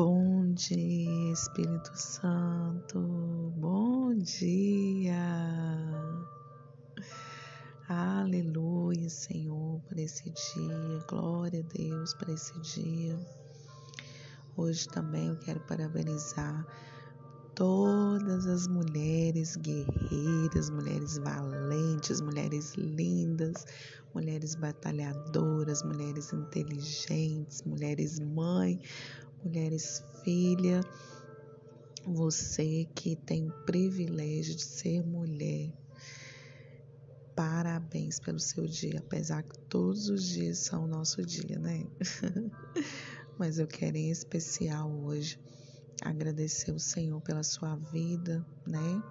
Bom dia, Espírito Santo. Bom dia. Aleluia, Senhor, por esse dia. Glória a Deus por esse dia. Hoje também eu quero parabenizar todas as mulheres guerreiras, mulheres valentes, mulheres lindas, mulheres batalhadoras, mulheres inteligentes, mulheres mãe, mulheres filha. Você que tem o privilégio de ser mulher. Parabéns pelo seu dia, apesar que todos os dias são o nosso dia, né? Mas eu quero em especial hoje agradecer o Senhor pela sua vida, né?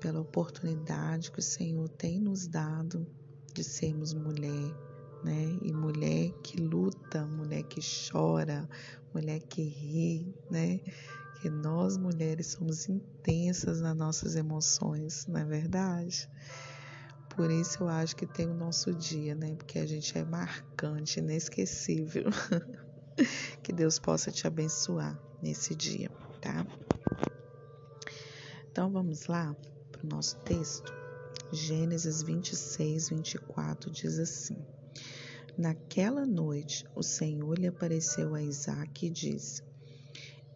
Pela oportunidade que o Senhor tem nos dado de sermos mulher, né? E mulher que luta, mulher que chora, mulher que ri, né? Que nós mulheres somos intensas nas nossas emoções, não é verdade? Por isso eu acho que tem o nosso dia, né? Porque a gente é marcante, inesquecível. que Deus possa te abençoar nesse dia, tá? Então vamos lá para o nosso texto. Gênesis 26, 24 diz assim: Naquela noite o Senhor lhe apareceu a Isaac e disse: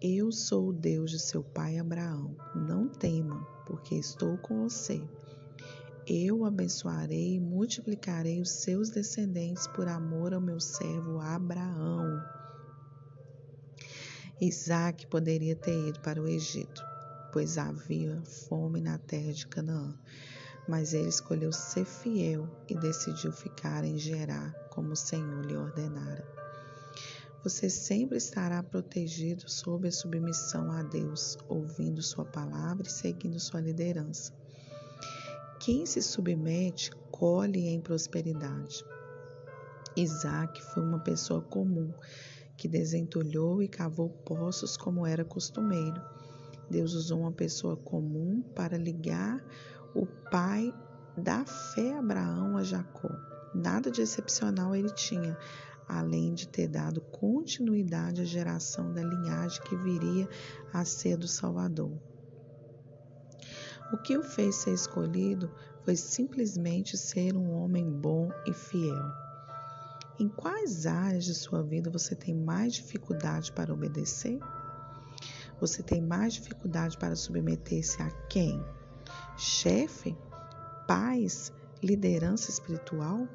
Eu sou o Deus de seu pai Abraão. Não tema, porque estou com você. Eu abençoarei e multiplicarei os seus descendentes por amor ao meu servo Abraão. Isaac poderia ter ido para o Egito, pois havia fome na terra de Canaã. Mas ele escolheu ser fiel e decidiu ficar em Gerar, como o Senhor lhe ordenara. Você sempre estará protegido sob a submissão a Deus, ouvindo Sua palavra e seguindo Sua liderança. Quem se submete, colhe em prosperidade. Isaac foi uma pessoa comum que desentulhou e cavou poços como era costumeiro. Deus usou uma pessoa comum para ligar o pai da fé Abraão a Jacó. Nada de excepcional ele tinha, além de ter dado continuidade à geração da linhagem que viria a ser do Salvador. O que o fez ser escolhido foi simplesmente ser um homem bom e fiel. Em quais áreas de sua vida você tem mais dificuldade para obedecer? Você tem mais dificuldade para submeter-se a quem? Chefe? Pais? Liderança espiritual?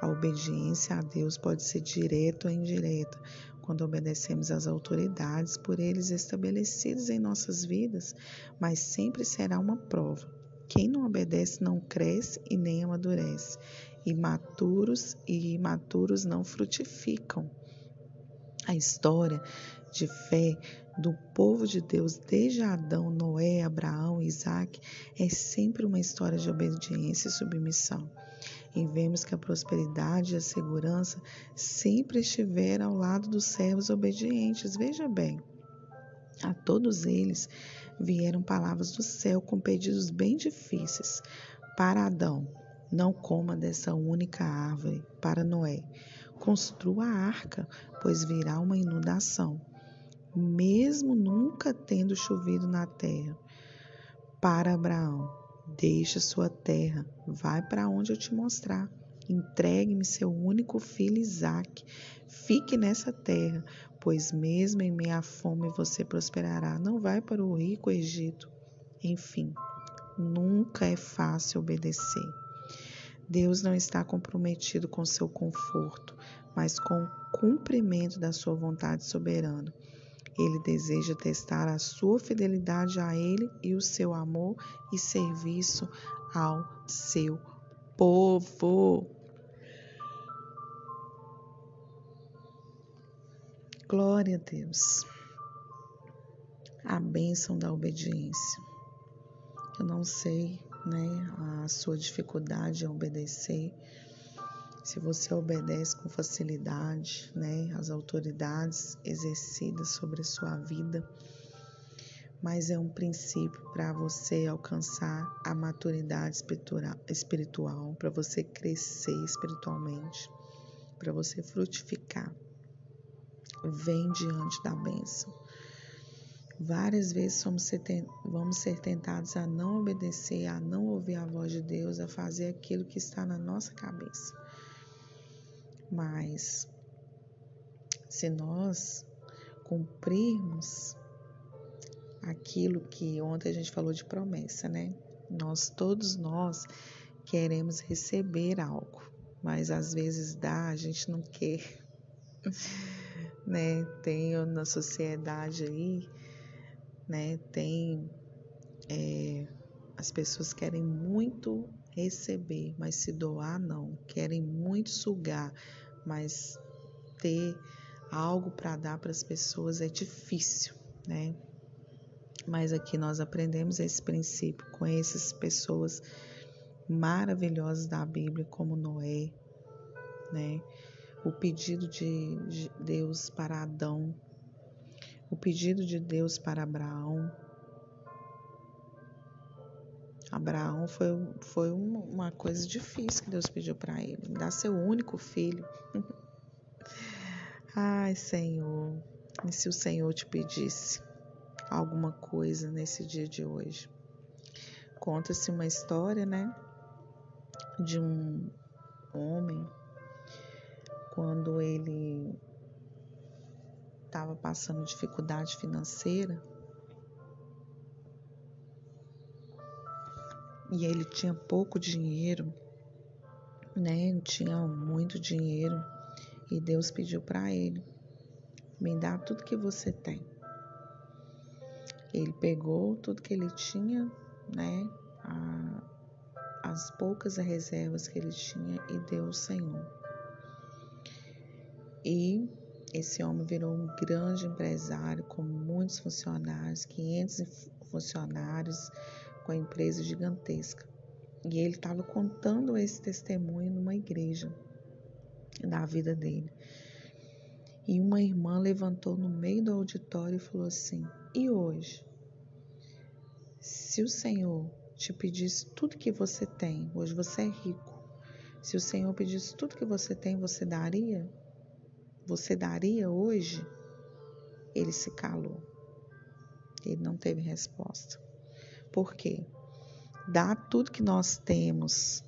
A obediência a Deus pode ser direta ou indireta, quando obedecemos às autoridades por eles estabelecidas em nossas vidas, mas sempre será uma prova. Quem não obedece não cresce e nem amadurece imaturos e imaturos não frutificam. A história de fé do povo de Deus desde Adão, Noé, Abraão Isaac é sempre uma história de obediência e submissão. E vemos que a prosperidade e a segurança sempre estiveram ao lado dos servos obedientes. Veja bem, a todos eles vieram palavras do céu com pedidos bem difíceis. Para Adão, não coma dessa única árvore. Para Noé, construa a arca, pois virá uma inundação, mesmo nunca tendo chovido na terra. Para Abraão, deixe sua terra, vai para onde eu te mostrar. Entregue-me seu único filho Isaque. Fique nessa terra, pois mesmo em meia fome você prosperará. Não vai para o rico Egito. Enfim, nunca é fácil obedecer. Deus não está comprometido com seu conforto, mas com o cumprimento da sua vontade soberana. Ele deseja testar a sua fidelidade a Ele e o seu amor e serviço ao seu povo. Glória a Deus. A bênção da obediência. Eu não sei né, a sua dificuldade em obedecer. Se você obedece com facilidade, né, as autoridades exercidas sobre a sua vida, mas é um princípio para você alcançar a maturidade espiritual, para você crescer espiritualmente, para você frutificar. vem diante da bênção. Várias vezes vamos ser tentados a não obedecer, a não ouvir a voz de Deus, a fazer aquilo que está na nossa cabeça. Mas, se nós cumprirmos aquilo que ontem a gente falou de promessa, né? Nós, todos nós, queremos receber algo, mas às vezes dá, a gente não quer, né? Tem na sociedade aí, né? Tem é, as pessoas querem muito receber, mas se doar não, querem muito sugar, mas ter algo para dar para as pessoas é difícil, né? Mas aqui nós aprendemos esse princípio com essas pessoas maravilhosas da Bíblia, como Noé, né? O pedido de Deus para Adão, o pedido de Deus para Abraão. Abraão foi, foi uma coisa difícil que Deus pediu para ele, dar seu único filho. Ai, Senhor, e se o Senhor te pedisse alguma coisa nesse dia de hoje? Conta-se uma história, né, de um homem quando ele estava passando dificuldade financeira e ele tinha pouco dinheiro, né? Tinha muito dinheiro e Deus pediu para ele: me dá tudo que você tem. Ele pegou tudo que ele tinha, né? A, as poucas reservas que ele tinha e deu ao Senhor. E esse homem virou um grande empresário com muitos funcionários, 500 funcionários, com a empresa gigantesca. E ele estava contando esse testemunho numa igreja da vida dele. E uma irmã levantou no meio do auditório e falou assim: E hoje? Se o Senhor te pedisse tudo que você tem, hoje você é rico. Se o Senhor pedisse tudo que você tem, você daria? Você daria hoje? Ele se calou. Ele não teve resposta. Por quê? Dar tudo que nós temos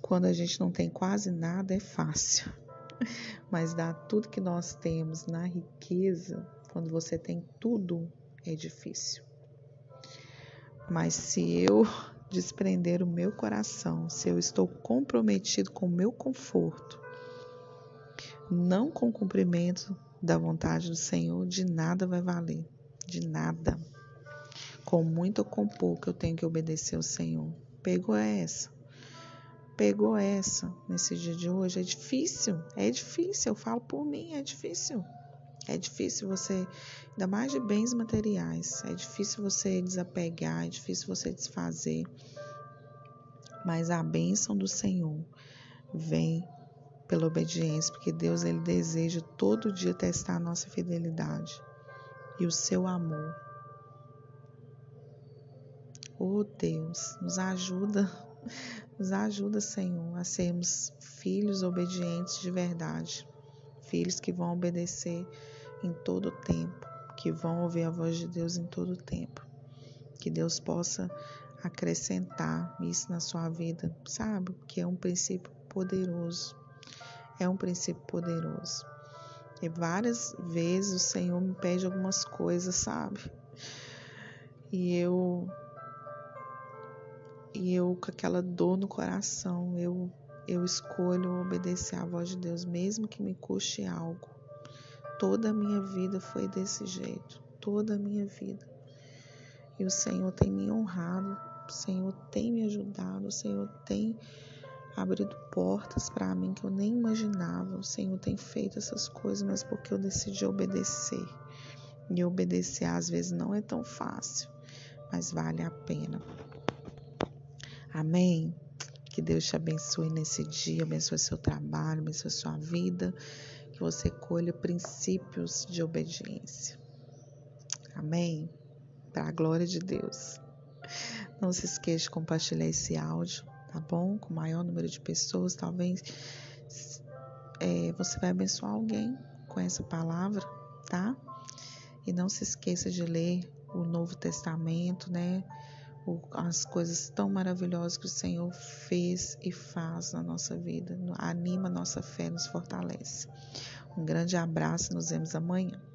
quando a gente não tem quase nada é fácil. Mas dar tudo que nós temos na riqueza, quando você tem tudo, é difícil. Mas se eu desprender o meu coração, se eu estou comprometido com o meu conforto, não com o cumprimento da vontade do Senhor, de nada vai valer, de nada. Com muito ou com pouco eu tenho que obedecer ao Senhor. Pegou essa? Pegou essa nesse dia de hoje? É difícil, é difícil. Eu falo por mim, é difícil. É difícil você, ainda mais de bens materiais, é difícil você desapegar, é difícil você desfazer. Mas a bênção do Senhor vem pela obediência, porque Deus ele deseja todo dia testar a nossa fidelidade e o seu amor. Oh Deus, nos ajuda, nos ajuda, Senhor, a sermos filhos obedientes de verdade, filhos que vão obedecer em todo o tempo, que vão ouvir a voz de Deus em todo o tempo. Que Deus possa acrescentar isso na sua vida, sabe? Que é um princípio poderoso é um princípio poderoso. E várias vezes o Senhor me pede algumas coisas, sabe? E eu e eu com aquela dor no coração, eu eu escolho obedecer à voz de Deus, mesmo que me custe algo. Toda a minha vida foi desse jeito, toda a minha vida. E o Senhor tem me honrado, o Senhor tem me ajudado, o Senhor tem abrido portas para mim que eu nem imaginava. O Senhor tem feito essas coisas, mas porque eu decidi obedecer. E obedecer às vezes não é tão fácil, mas vale a pena. Amém? Que Deus te abençoe nesse dia, abençoe seu trabalho, abençoe sua vida, que você colha princípios de obediência. Amém? Para a glória de Deus. Não se esqueça de compartilhar esse áudio tá bom? Com o maior número de pessoas, talvez é, você vai abençoar alguém com essa palavra, tá? E não se esqueça de ler o Novo Testamento, né? As coisas tão maravilhosas que o Senhor fez e faz na nossa vida. Anima nossa fé, nos fortalece. Um grande abraço, nos vemos amanhã.